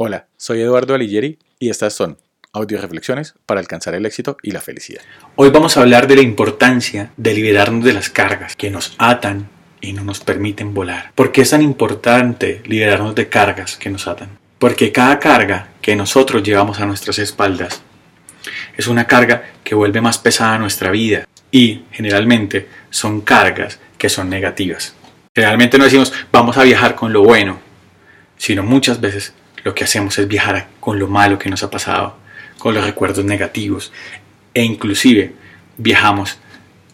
Hola, soy Eduardo Alighieri y estas son audio reflexiones para alcanzar el éxito y la felicidad. Hoy vamos a hablar de la importancia de liberarnos de las cargas que nos atan y no nos permiten volar. ¿Por qué es tan importante liberarnos de cargas que nos atan? Porque cada carga que nosotros llevamos a nuestras espaldas es una carga que vuelve más pesada nuestra vida y generalmente son cargas que son negativas. Generalmente no decimos vamos a viajar con lo bueno, sino muchas veces lo que hacemos es viajar con lo malo que nos ha pasado, con los recuerdos negativos e inclusive viajamos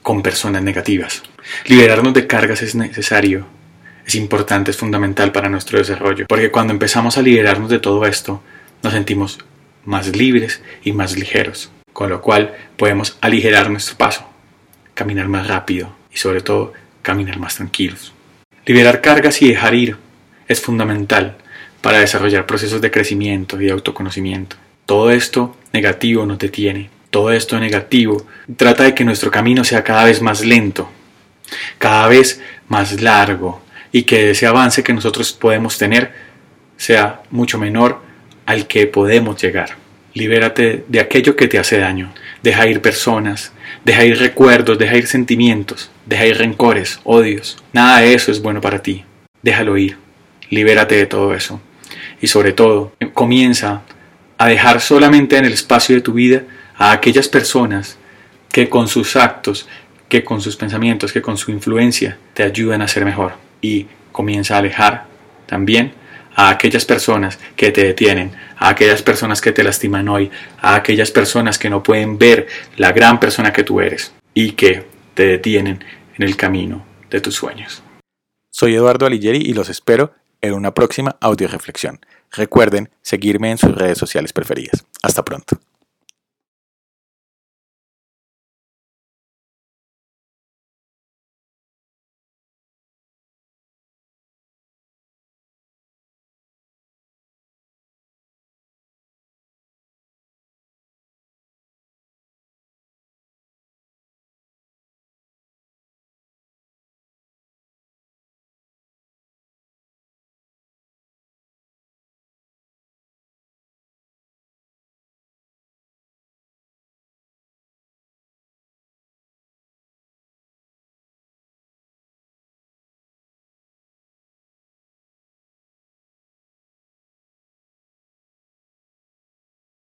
con personas negativas. Liberarnos de cargas es necesario, es importante, es fundamental para nuestro desarrollo, porque cuando empezamos a liberarnos de todo esto, nos sentimos más libres y más ligeros, con lo cual podemos aligerar nuestro paso, caminar más rápido y sobre todo caminar más tranquilos. Liberar cargas y dejar ir es fundamental para desarrollar procesos de crecimiento y autoconocimiento. Todo esto negativo nos detiene. Todo esto negativo trata de que nuestro camino sea cada vez más lento, cada vez más largo y que ese avance que nosotros podemos tener sea mucho menor al que podemos llegar. Libérate de aquello que te hace daño. Deja ir personas, deja ir recuerdos, deja ir sentimientos, deja ir rencores, odios. Nada de eso es bueno para ti. Déjalo ir. Libérate de todo eso y sobre todo comienza a dejar solamente en el espacio de tu vida a aquellas personas que con sus actos, que con sus pensamientos, que con su influencia te ayudan a ser mejor. Y comienza a alejar también a aquellas personas que te detienen, a aquellas personas que te lastiman hoy, a aquellas personas que no pueden ver la gran persona que tú eres y que te detienen en el camino de tus sueños. Soy Eduardo Alighieri y los espero en una próxima audio reflexión. Recuerden seguirme en sus redes sociales preferidas. Hasta pronto.